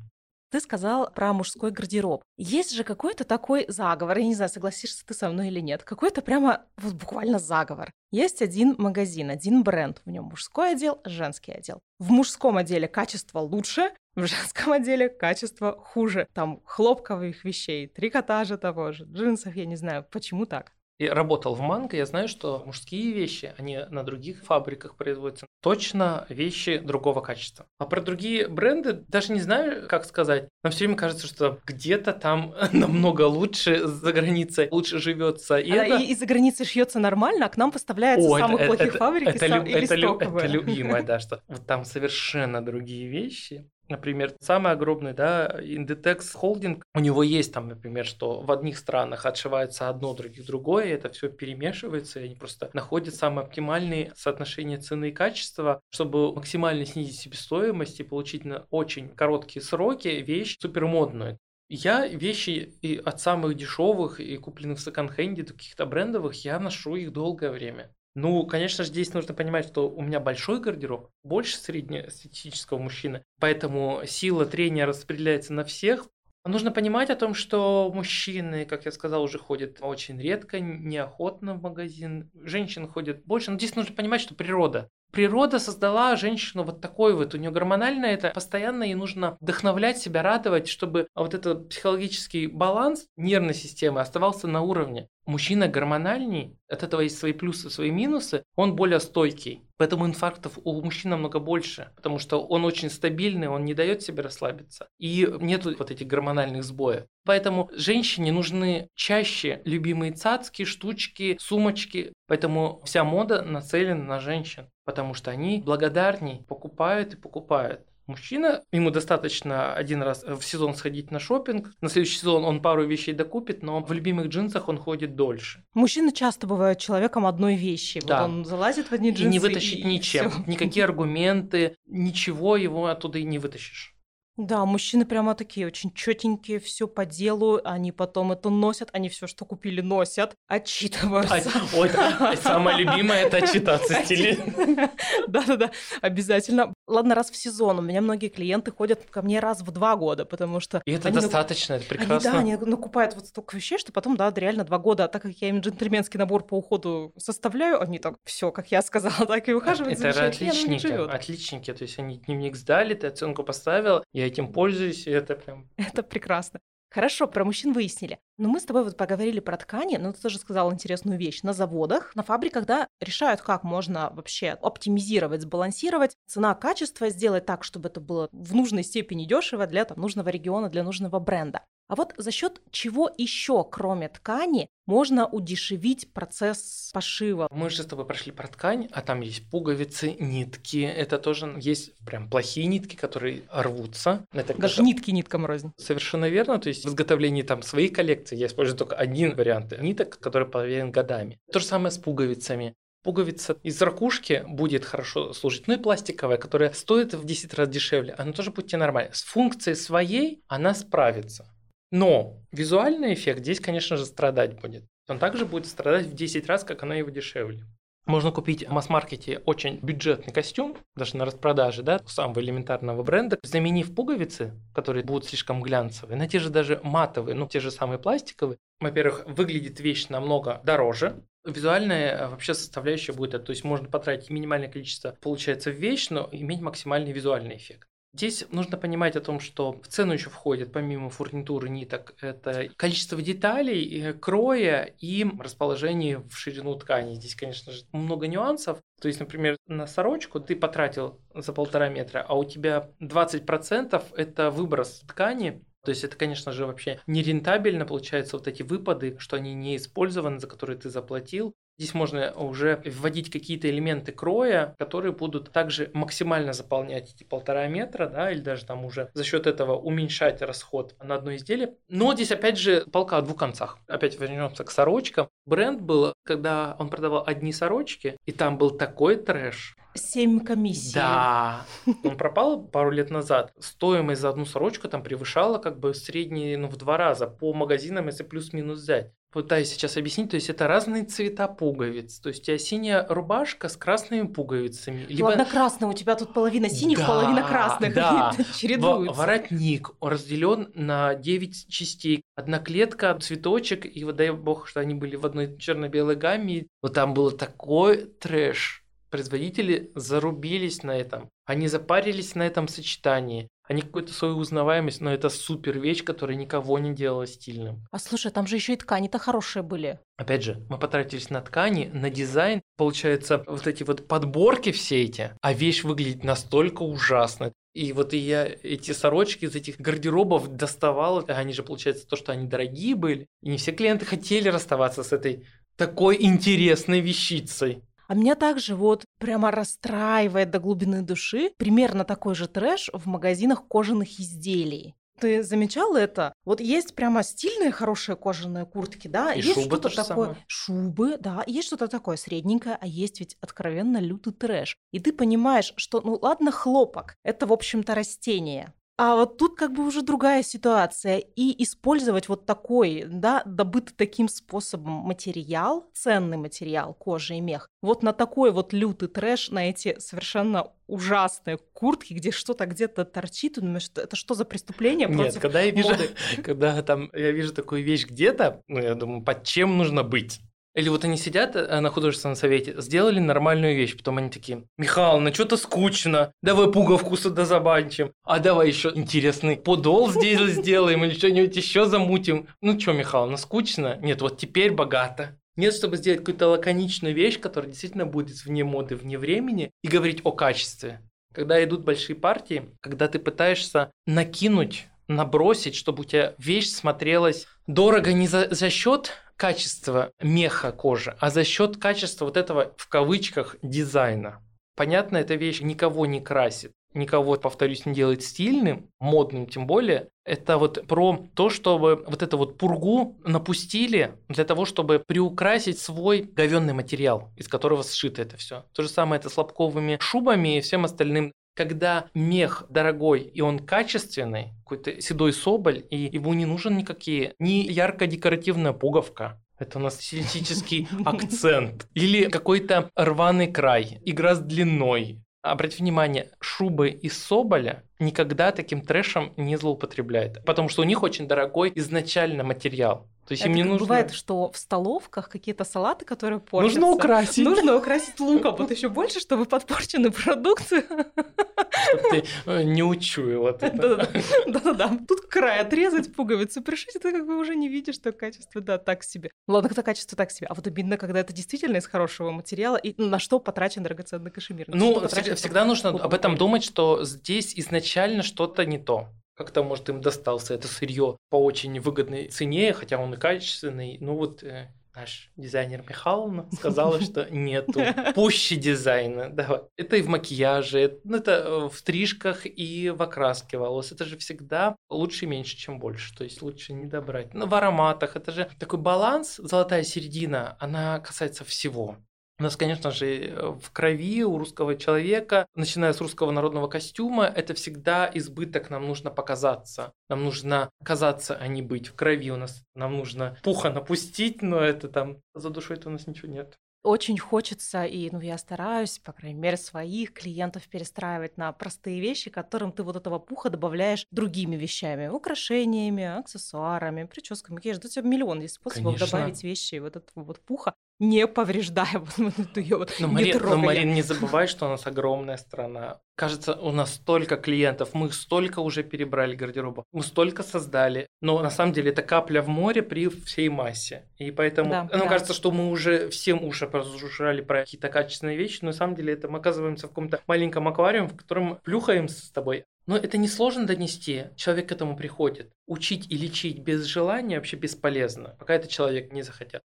Ты сказал про мужской гардероб. Есть же какой-то такой заговор, я не знаю, согласишься ты со мной или нет, какой-то прямо вот буквально заговор. Есть один магазин, один бренд, в нем мужской отдел, женский отдел. В мужском отделе качество лучше, в женском отделе качество хуже. Там хлопковых вещей, трикотажа того же, джинсов, я не знаю, почему так. Я работал в Манго, я знаю, что мужские вещи, они на других фабриках производятся. Точно вещи другого качества. А про другие бренды даже не знаю, как сказать. Нам все время кажется, что где-то там намного лучше за границей, лучше живется. И, а, это... и, и за границей шьется нормально, а к нам поставляется О, самых это, плохих это, фабрик это, и это, это, это любимое, да, что вот там совершенно другие вещи. Например, самый огромный, да, Inditex Holding, у него есть там, например, что в одних странах отшивается одно, других другое, и это все перемешивается, и они просто находят самое оптимальное соотношение цены и качества, чтобы максимально снизить себестоимость и получить на очень короткие сроки вещь супермодную. Я вещи и от самых дешевых и купленных в секонд-хенде до каких-то брендовых, я ношу их долгое время. Ну, конечно же, здесь нужно понимать, что у меня большой гардероб, больше среднестатистического мужчины, поэтому сила трения распределяется на всех. Нужно понимать о том, что мужчины, как я сказал, уже ходят очень редко, неохотно в магазин. Женщины ходят больше. Но здесь нужно понимать, что природа. Природа создала женщину вот такой вот, у нее гормональная это постоянно ей нужно вдохновлять себя, радовать, чтобы вот этот психологический баланс нервной системы оставался на уровне. Мужчина гормональней, от этого есть свои плюсы, свои минусы, он более стойкий. Поэтому инфарктов у мужчин намного больше, потому что он очень стабильный, он не дает себе расслабиться. И нет вот этих гормональных сбоев. Поэтому женщине нужны чаще любимые цацки, штучки, сумочки. Поэтому вся мода нацелена на женщин, потому что они благодарней покупают и покупают. Мужчина, ему достаточно один раз в сезон сходить на шопинг, на следующий сезон он пару вещей докупит, но в любимых джинсах он ходит дольше. Мужчина часто бывает человеком одной вещи. Да. Вот он залазит в одни джинсы. И не вытащить и ничем. Всё. Никакие аргументы, ничего его оттуда и не вытащишь. Да, мужчины прямо такие очень четенькие, все по делу, они потом это носят, они все, что купили, носят, отчитываются. ой, самое любимое это отчитаться стиле. Да-да-да, обязательно. Ладно, раз в сезон. У меня многие клиенты ходят ко мне раз в два года, потому что... И это достаточно, это прекрасно. да, они накупают вот столько вещей, что потом, да, реально два года. А так как я им джентльменский набор по уходу составляю, они так, все, как я сказала, так и ухаживают Это отличники, отличники. То есть они дневник сдали, ты оценку поставил, я этим пользуюсь, и это прям... Это прекрасно. Хорошо, про мужчин выяснили. Но мы с тобой вот поговорили про ткани, но ты тоже сказал интересную вещь. На заводах, на фабриках, да, решают, как можно вообще оптимизировать, сбалансировать цена-качество, сделать так, чтобы это было в нужной степени дешево для там, нужного региона, для нужного бренда. А вот за счет чего еще, кроме ткани, можно удешевить процесс пошива? Мы же с тобой прошли про ткань, а там есть пуговицы, нитки. Это тоже есть прям плохие нитки, которые рвутся. Это Даже нитки ниткам рознь. Совершенно верно. То есть в изготовлении там своей коллекции я использую только один вариант ниток, который проверен годами. То же самое с пуговицами. Пуговица из ракушки будет хорошо служить, ну и пластиковая, которая стоит в 10 раз дешевле, она тоже будет тебе нормально. С функцией своей она справится. Но визуальный эффект здесь, конечно же, страдать будет. Он также будет страдать в 10 раз, как она его дешевле. Можно купить в масс-маркете очень бюджетный костюм, даже на распродаже, да, самого элементарного бренда, заменив пуговицы, которые будут слишком глянцевые, на те же даже матовые, ну, те же самые пластиковые. Во-первых, выглядит вещь намного дороже, Визуальная э, вообще составляющая будет, то есть можно потратить минимальное количество, получается, в вещь, но иметь максимальный визуальный эффект. Здесь нужно понимать о том, что в цену еще входит, помимо фурнитуры ниток, это количество деталей, кроя и расположение в ширину ткани. Здесь, конечно же, много нюансов. То есть, например, на сорочку ты потратил за полтора метра, а у тебя 20% это выброс ткани, то есть это, конечно же, вообще нерентабельно получается вот эти выпады, что они не использованы, за которые ты заплатил. Здесь можно уже вводить какие-то элементы кроя, которые будут также максимально заполнять эти полтора метра, да, или даже там уже за счет этого уменьшать расход на одно изделие. Но здесь опять же полка о двух концах. Опять вернемся к сорочкам. Бренд был, когда он продавал одни сорочки, и там был такой трэш. Семь комиссий. Да. Он пропал пару лет назад. Стоимость за одну сорочку там превышала как бы средний, ну, в два раза по магазинам, если плюс-минус взять пытаюсь сейчас объяснить, то есть это разные цвета пуговиц. То есть у тебя синяя рубашка с красными пуговицами. Либо... Ладно, красная, у тебя тут половина синих, да, половина красных. Да. чередуются. Воротник разделен на 9 частей. Одна клетка, цветочек, и вот дай бог, что они были в одной черно-белой гамме. Вот там был такой трэш. Производители зарубились на этом. Они запарились на этом сочетании. Они какую-то свою узнаваемость, но это супер вещь, которая никого не делала стильным. А слушай, там же еще и ткани-то хорошие были. Опять же, мы потратились на ткани, на дизайн. Получается, вот эти вот подборки все эти, а вещь выглядит настолько ужасно. И вот и я эти сорочки из этих гардеробов доставал. Они же, получается, то, что они дорогие были. И не все клиенты хотели расставаться с этой такой интересной вещицей. А меня также вот прямо расстраивает до глубины души примерно такой же трэш в магазинах кожаных изделий. Ты замечал это? Вот есть прямо стильные хорошие кожаные куртки, да, И есть что-то такое, самое. шубы, да, есть что-то такое средненькое, а есть ведь откровенно лютый трэш. И ты понимаешь, что, ну ладно, хлопок, это, в общем-то, растение. А вот тут как бы уже другая ситуация. И использовать вот такой, да, добытый таким способом материал, ценный материал, кожа и мех, вот на такой вот лютый трэш, на эти совершенно ужасные куртки, где что-то где-то торчит, ты думаешь, это что за преступление Нет, против когда я вижу, когда там я вижу такую вещь где-то, ну я думаю, под чем нужно быть? Или вот они сидят э, на художественном совете, сделали нормальную вещь, потом они такие, Михаил, ну что-то скучно, давай пуговку сюда забанчим, а давай еще интересный подол здесь сделаем или что-нибудь еще замутим. Ну что, Михаил, ну скучно? Нет, вот теперь богато. Нет, чтобы сделать какую-то лаконичную вещь, которая действительно будет вне моды, вне времени, и говорить о качестве. Когда идут большие партии, когда ты пытаешься накинуть, набросить, чтобы у тебя вещь смотрелась дорого не за, за счет качества меха кожи, а за счет качества вот этого в кавычках дизайна. Понятно, эта вещь никого не красит, никого, повторюсь, не делает стильным, модным тем более. Это вот про то, чтобы вот эту вот пургу напустили для того, чтобы приукрасить свой говенный материал, из которого сшито это все. То же самое это с лобковыми шубами и всем остальным когда мех дорогой и он качественный, какой-то седой соболь, и ему не нужен никакие, ни ярко-декоративная пуговка, это у нас стилистический акцент. Или какой-то рваный край, игра с длиной. Обратите внимание, шубы из соболя никогда таким трэшем не злоупотребляют, потому что у них очень дорогой изначально материал. То есть Это им не нужно... бывает, что в столовках какие-то салаты, которые портятся. Нужно украсить. Нужно украсить луком, вот еще больше, чтобы подпорченный продукт. Чтобы ты э, не учуял вот это. Да-да-да. Тут край отрезать, пуговицу пришить, и ты как бы уже не видишь, что качество, да, так себе. Ладно, когда качество так себе. А вот обидно, когда это действительно из хорошего материала, и на что потрачен драгоценный кашемир. Ну, всегда, нужно об этом думать, что здесь изначально что-то не то. Как-то, может, им достался это сырье по очень выгодной цене, хотя он и качественный. Ну вот э, наш дизайнер Михайловна сказала, что нету пуще дизайна. Давай. Это и в макияже, ну, это э, в стрижках и в окраске волос. Это же всегда лучше меньше, чем больше. То есть лучше не добрать. Ну, в ароматах это же такой баланс, золотая середина, она касается всего. У нас, конечно же, э, в крови у русского человека, начиная с русского народного костюма, это всегда избыток, нам нужно показаться. Нам нужно казаться, а не быть в крови у нас. Нам нужно пуха напустить, но это там за душой-то у нас ничего нет. Очень хочется, и ну, я стараюсь, по крайней мере, своих клиентов перестраивать на простые вещи, которым ты вот этого пуха добавляешь другими вещами, украшениями, аксессуарами, прическами. Конечно, у тебя миллион есть способов Конечно. добавить вещи вот этого вот пуха, не повреждая вот, эту её вот, Но, Марин, но. Марин, не забывай, что у нас огромная страна. Кажется, у нас столько клиентов, мы столько уже перебрали гардероба, мы столько создали. Но на самом деле это капля в море при всей массе. И поэтому Да, нам да. кажется, что мы уже всем уши прожужжали про какие-то качественные вещи, но на самом деле это мы оказываемся в каком-то маленьком аквариуме, в котором плюхаем с тобой. Но это несложно донести, человек к этому приходит. Учить и лечить без желания вообще бесполезно, пока этот человек не захотят.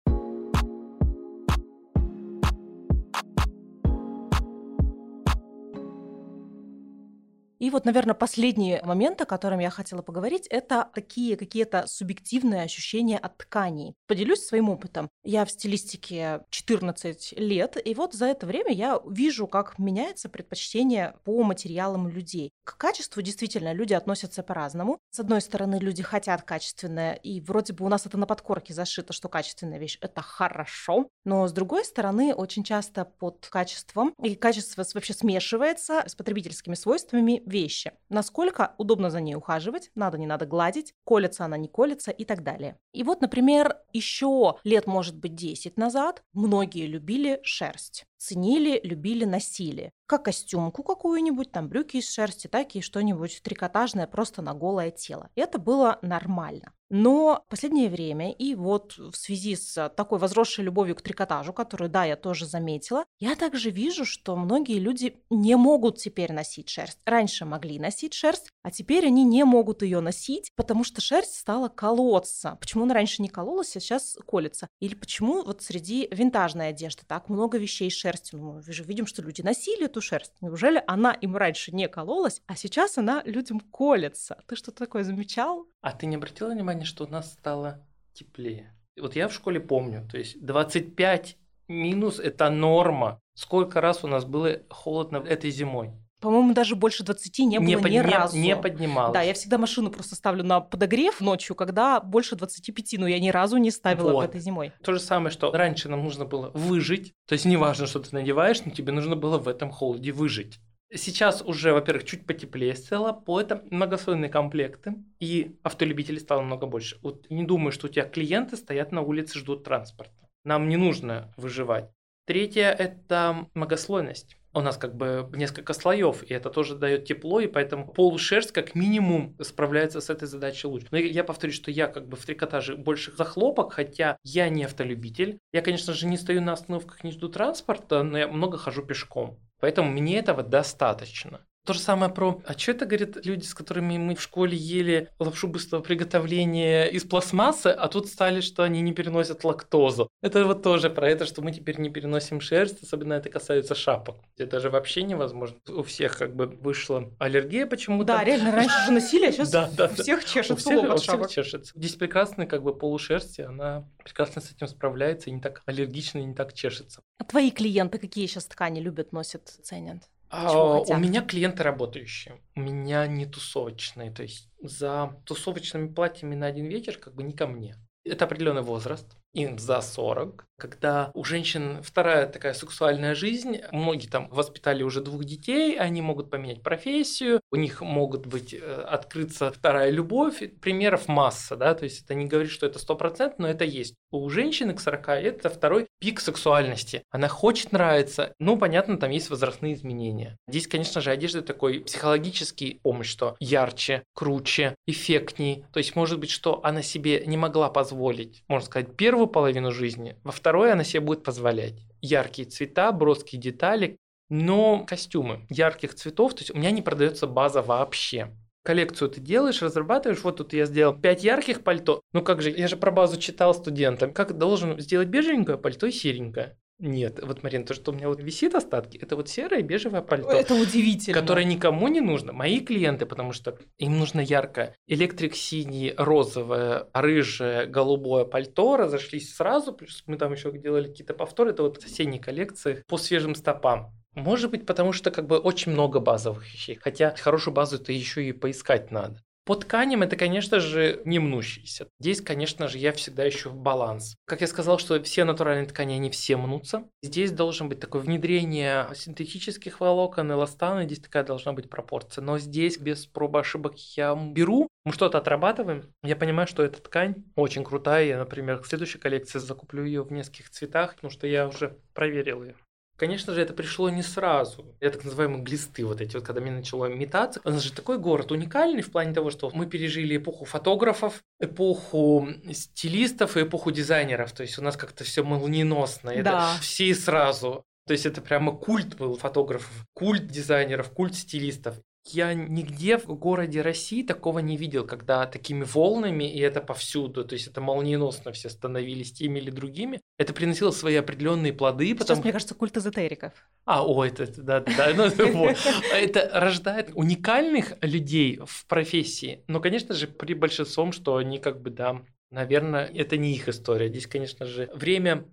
И вот, наверное, последний момент, о котором я хотела поговорить, это такие какие-то субъективные ощущения от тканей. Поделюсь своим опытом. Я в стилистике 14 лет, и вот за это время я вижу, как меняется предпочтение по материалам людей. К качеству действительно люди относятся по-разному. С одной стороны, люди хотят качественное, и вроде бы у нас это на подкорке зашито, что качественная вещь — это хорошо. Но с другой стороны, очень часто под качеством, и качество вообще смешивается с потребительскими свойствами вещи. Насколько удобно за ней ухаживать, надо, не надо гладить, колется она, не колется и так далее. И вот, например, еще лет, может быть, 10 назад многие любили шерсть. Ценили, любили, носили. Как костюмку какую-нибудь, там брюки из шерсти, так и что-нибудь трикотажное просто на голое тело. И это было нормально. Но в последнее время, и вот в связи с такой возросшей любовью к трикотажу, которую, да, я тоже заметила, я также вижу, что многие люди не могут теперь носить шерсть. Раньше могли носить шерсть, а теперь они не могут ее носить, потому что шерсть стала колоться. Почему она раньше не кололась, а сейчас колется? Или почему вот среди винтажной одежды так много вещей из шерсти. Ну, мы же видим, что люди носили эту шерсть. Неужели она им раньше не кололась, а сейчас она людям колется? Ты что-то такое замечал? А ты не обратила внимания, что у нас стало теплее? Вот я в школе помню, то есть 25 минус – это норма. Сколько раз у нас было холодно этой зимой? По-моему, даже больше 20 не было не, ни не, разу. Не поднималось. Да, я всегда машину просто ставлю на подогрев ночью, когда больше 25, но я ни разу не ставила вот. этой зимой. То же самое, что раньше нам нужно было выжить. То есть неважно, что ты надеваешь, но тебе нужно было в этом холоде выжить. Сейчас уже, во-первых, чуть потеплее стало, поэтому многослойные комплекты, и автолюбителей стало много больше. Вот не думаю, что у тебя клиенты стоят на улице, ждут транспорта. Нам не нужно выживать. Третье – это многослойность у нас как бы несколько слоев, и это тоже дает тепло, и поэтому полушерсть как минимум справляется с этой задачей лучше. Но я повторюсь, что я как бы в трикотаже больше за хлопок, хотя я не автолюбитель. Я, конечно же, не стою на остановках, не жду транспорта, но я много хожу пешком. Поэтому мне этого достаточно. То же самое про... А что это, говорят, люди, с которыми мы в школе ели лапшу быстрого приготовления из пластмассы, а тут стали, что они не переносят лактозу. Это вот тоже про это, что мы теперь не переносим шерсть, особенно это касается шапок. Это же вообще невозможно. У всех как бы вышла аллергия почему-то. Да, реально, раньше же носили, а сейчас у всех чешется у всех, у всех чешется. Здесь прекрасная как бы полушерсть, она прекрасно с этим справляется и не так аллергично, и не так чешется. А твои клиенты какие сейчас ткани любят, носят, ценят? А, у меня клиенты работающие, у меня не тусовочные, то есть за тусовочными платьями на один вечер как бы не ко мне. Это определенный возраст, им за 40, когда у женщин вторая такая сексуальная жизнь, многие там воспитали уже двух детей, они могут поменять профессию, у них могут быть э, открыться вторая любовь, примеров масса, да, то есть это не говорит, что это 100%, но это есть. У женщины к 40 это второй пик сексуальности. Она хочет нравиться, ну, понятно, там есть возрастные изменения. Здесь, конечно же, одежда такой психологический помощь, что ярче, круче, эффектней. То есть, может быть, что она себе не могла позволить, можно сказать, первую первую половину жизни, во второй она себе будет позволять. Яркие цвета, броские детали, но костюмы ярких цветов, то есть у меня не продается база вообще. Коллекцию ты делаешь, разрабатываешь, вот тут я сделал 5 ярких пальто. Ну как же, я же про базу читал студентам. Как должен сделать бежевенькое пальто и серенькое? Нет, вот, Марина, то, что у меня вот висит остатки, это вот серое бежевое пальто. Это удивительно. Которое никому не нужно. Мои клиенты, потому что им нужно яркое. Электрик синий, розовое, рыжее, голубое пальто разошлись сразу, плюс мы там еще делали какие-то повторы. Это вот осенние коллекции по свежим стопам. Может быть, потому что как бы очень много базовых вещей. Хотя хорошую базу это еще и поискать надо. По тканям это, конечно же, не мнущиеся. Здесь, конечно же, я всегда ищу баланс. Как я сказал, что все натуральные ткани, они все мнутся. Здесь должен быть такое внедрение синтетических волокон, эластана, здесь такая должна быть пропорция. Но здесь без пробы ошибок я беру, мы что-то отрабатываем, я понимаю, что эта ткань очень крутая, я, например, в следующей коллекции закуплю ее в нескольких цветах, потому что я уже проверил ее. Конечно же, это пришло не сразу. Я так называемые глисты, вот эти вот, когда мне начало метаться. У нас же такой город уникальный в плане того, что мы пережили эпоху фотографов, эпоху стилистов и эпоху дизайнеров. То есть у нас как-то все молниеносно. Это да. все сразу. То есть это прямо культ был фотографов, культ дизайнеров, культ стилистов. Я нигде в городе России такого не видел, когда такими волнами, и это повсюду, то есть это молниеносно все становились теми или другими. Это приносило свои определенные плоды. Сейчас, потому... мне кажется, культ эзотериков. А, о, это, да, да, ну, вот. Это рождает уникальных людей в профессии, но, конечно же, при большинством, что они как бы, да, наверное, это не их история. Здесь, конечно же, время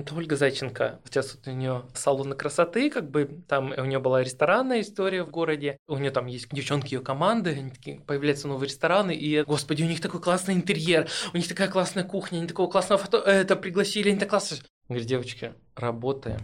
это Ольга Зайченко. Сейчас вот у нее салоны красоты, как бы там у нее была ресторанная история в городе. У нее там есть девчонки ее команды, они такие, появляются новые рестораны, и, господи, у них такой классный интерьер, у них такая классная кухня, они такого классного фото... Это пригласили, они так классно. Говорит, девочки, работаем.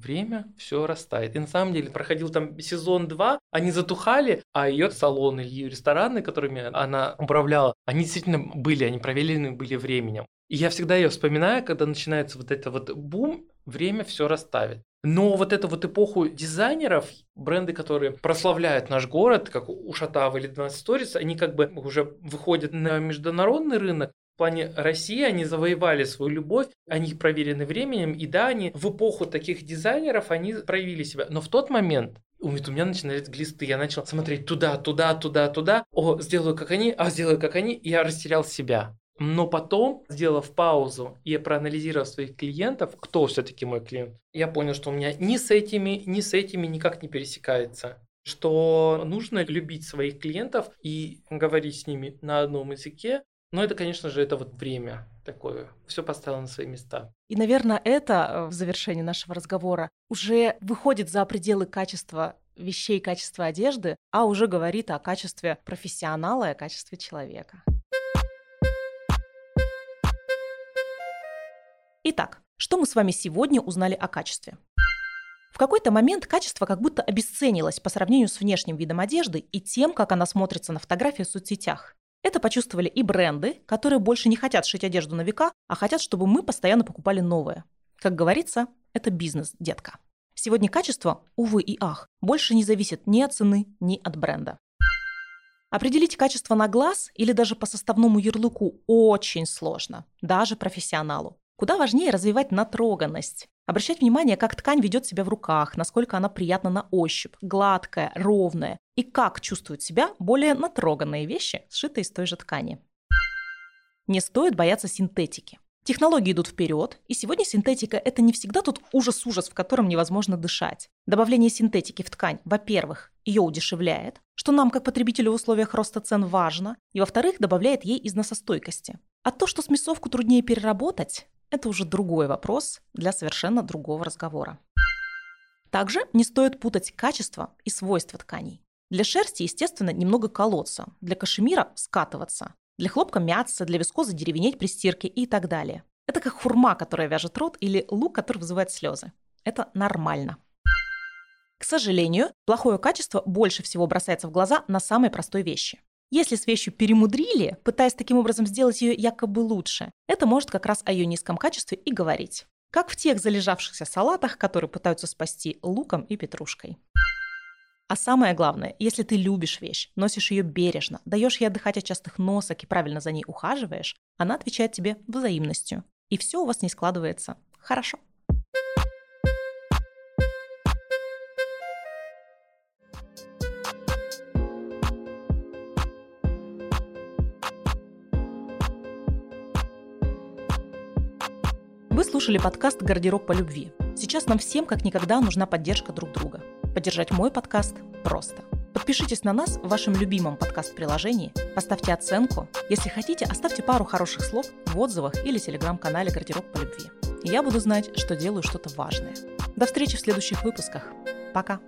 Время все растает. И на самом деле проходил там сезон 2, они затухали, а ее салоны, ее рестораны, которыми она управляла, они действительно были, они проверены были временем. И я всегда ее вспоминаю, когда начинается вот это вот бум, время все расставит. Но вот эту вот эпоху дизайнеров, бренды, которые прославляют наш город, как Ушатава или 12 Stories, они как бы уже выходят на международный рынок. В плане России они завоевали свою любовь, они проверены временем, и да, они в эпоху таких дизайнеров, они проявили себя. Но в тот момент у меня начинались глисты, я начал смотреть туда, туда, туда, туда, о, сделаю как они, а сделаю как они, и я растерял себя Но потом, сделав паузу и проанализировав своих клиентов, кто все-таки мой клиент, я понял, что у меня ни с этими, ни с этими никак не пересекается что нужно любить своих клиентов и говорить с ними на одном языке. Но это, конечно же, это вот время такое. Все поставило на свои места. И, наверное, это э, в завершении нашего разговора уже выходит за пределы качества вещей, качества одежды, а уже говорит о качестве профессионала и о качестве человека. Итак, что мы с вами сегодня узнали о качестве? В какой-то момент качество как будто обесценилось по сравнению с внешним видом одежды и тем, как она смотрится на фотографии в соцсетях. Это почувствовали и бренды, которые больше не хотят шить одежду на века, а хотят, чтобы мы постоянно покупали новое. Как говорится, это бизнес, детка. Сегодня качество, увы и ах, больше не зависит ни от цены, ни от бренда. Определить качество на глаз или даже по составному ярлыку очень сложно, даже профессионалу. Куда важнее развивать натроганность. Обращать внимание, как ткань ведет себя в руках, насколько она приятна на ощупь, гладкая, ровная, и как чувствуют себя более натроганные вещи, сшитые из той же ткани. Не стоит бояться синтетики. Технологии идут вперед, и сегодня синтетика – это не всегда тот ужас-ужас, в котором невозможно дышать. Добавление синтетики в ткань, во-первых, ее удешевляет, что нам, как потребителю в условиях роста цен, важно, и, во-вторых, добавляет ей износостойкости. А то, что смесовку труднее переработать, это уже другой вопрос для совершенно другого разговора. Также не стоит путать качество и свойства тканей. Для шерсти, естественно, немного колоться, для кашемира – скатываться, для хлопка мяться, для вискозы деревенеть при стирке и так далее. Это как хурма, которая вяжет рот, или лук, который вызывает слезы. Это нормально. К сожалению, плохое качество больше всего бросается в глаза на самой простой вещи. Если с вещью перемудрили, пытаясь таким образом сделать ее якобы лучше, это может как раз о ее низком качестве и говорить. Как в тех залежавшихся салатах, которые пытаются спасти луком и петрушкой. А самое главное, если ты любишь вещь, носишь ее бережно, даешь ей отдыхать от частых носок и правильно за ней ухаживаешь, она отвечает тебе взаимностью. И все у вас не складывается хорошо. Слушали подкаст «Гардероб по любви». Сейчас нам всем как никогда нужна поддержка друг друга. Поддержать мой подкаст просто. Подпишитесь на нас в вашем любимом подкаст-приложении, поставьте оценку. Если хотите, оставьте пару хороших слов в отзывах или телеграм-канале «Гардероб по любви». Я буду знать, что делаю что-то важное. До встречи в следующих выпусках. Пока!